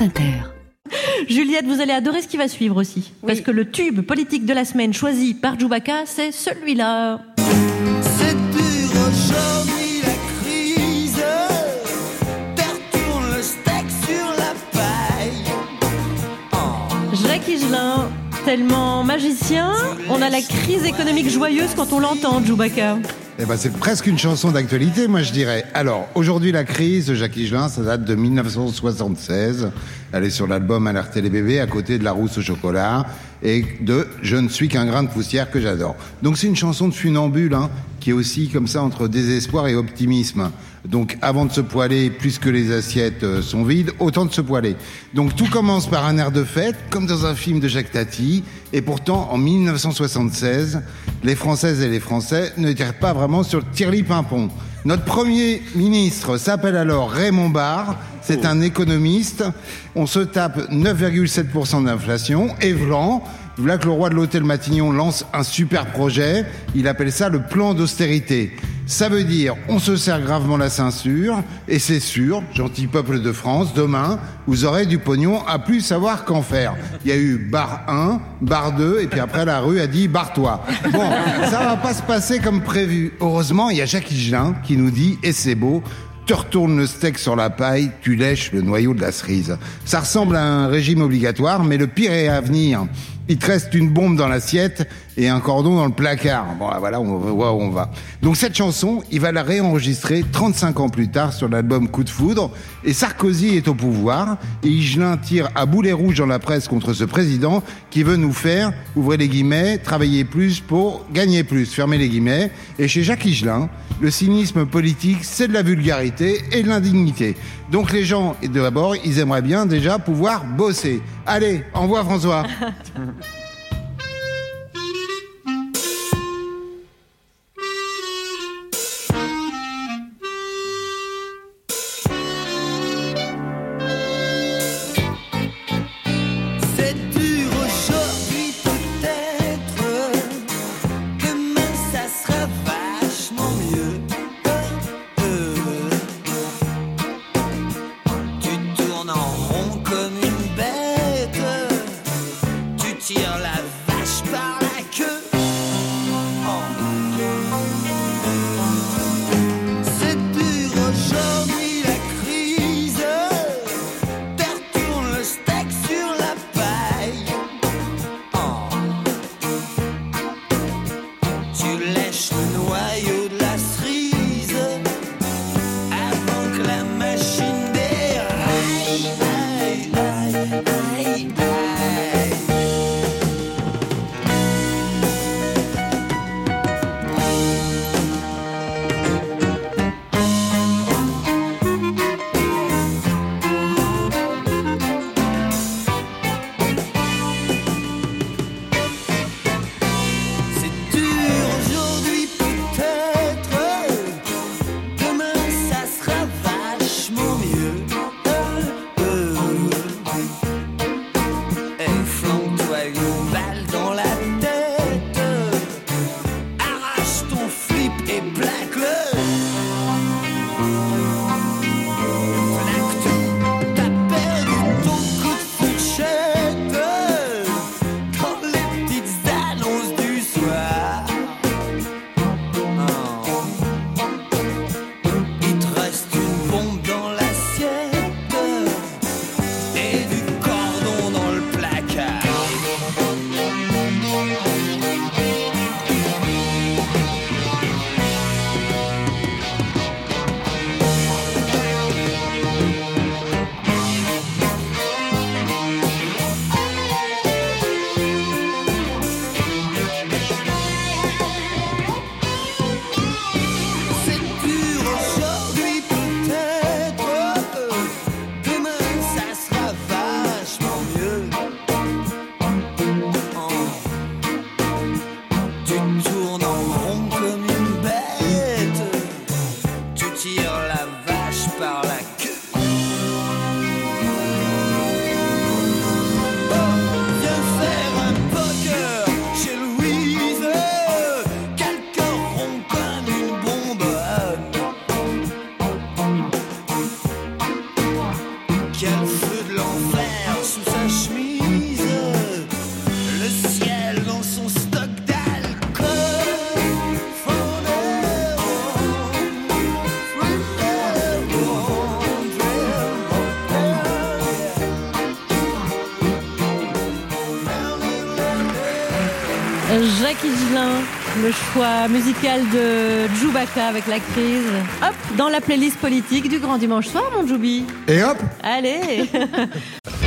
France Inter. Juliette, vous allez adorer ce qui va suivre aussi. Parce que le tube politique de la semaine choisi par Djoubaka, c'est celui-là. C'est dur aujourd'hui la crise. Terre tourne le steak sur la paille. Jacques Higelin, tellement magicien, on a la crise économique joyeuse quand on l'entend, Djoubaka. Eh ben, c'est presque une chanson d'actualité, moi je dirais. Alors, aujourd'hui, la crise Jacques Higelin, ça date de 1976. Elle est sur l'album Alerter les bébés, à côté de La Rousse au chocolat, et de Je ne suis qu'un grain de poussière que j'adore. Donc, c'est une chanson de funambule, hein, qui est aussi comme ça entre désespoir et optimisme. Donc, avant de se poiler, puisque les assiettes euh, sont vides, autant de se poiler. Donc, tout commence par un air de fête, comme dans un film de Jacques Tati, et pourtant, en 1976, les Françaises et les Français ne tirent pas vraiment sur le pimpon. Notre premier ministre s'appelle alors Raymond Barre. C'est un économiste. On se tape 9,7% d'inflation. Et Vlan, voilà que le roi de l'hôtel Matignon lance un super projet. Il appelle ça le plan d'austérité. Ça veut dire, on se serre gravement la ceinture, et c'est sûr, gentil peuple de France, demain, vous aurez du pognon à plus savoir qu'en faire. Il y a eu bar 1, bar 2, et puis après la rue a dit barre-toi. Bon, ça va pas se passer comme prévu. Heureusement, il y a Jacques Higelin qui nous dit, et c'est beau, tu retournes le steak sur la paille, tu lèches le noyau de la cerise. Ça ressemble à un régime obligatoire, mais le pire est à venir. Il te reste une bombe dans l'assiette et un cordon dans le placard. Bon, voilà, on voit où on va. Donc cette chanson, il va la réenregistrer 35 ans plus tard sur l'album Coup de foudre. Et Sarkozy est au pouvoir. Et Higelin tire à boulet rouge dans la presse contre ce président qui veut nous faire, ouvrez les guillemets, travailler plus pour gagner plus, fermez les guillemets. Et chez Jacques Higelin, le cynisme politique, c'est de la vulgarité et de l'indignité. Donc les gens, d'abord, ils aimeraient bien déjà pouvoir bosser. Allez, envoie François. Jacques Higelin, le choix musical de Djoubaka avec la crise. Hop, dans la playlist politique du Grand Dimanche Soir, mon Djoubi. Et hop Allez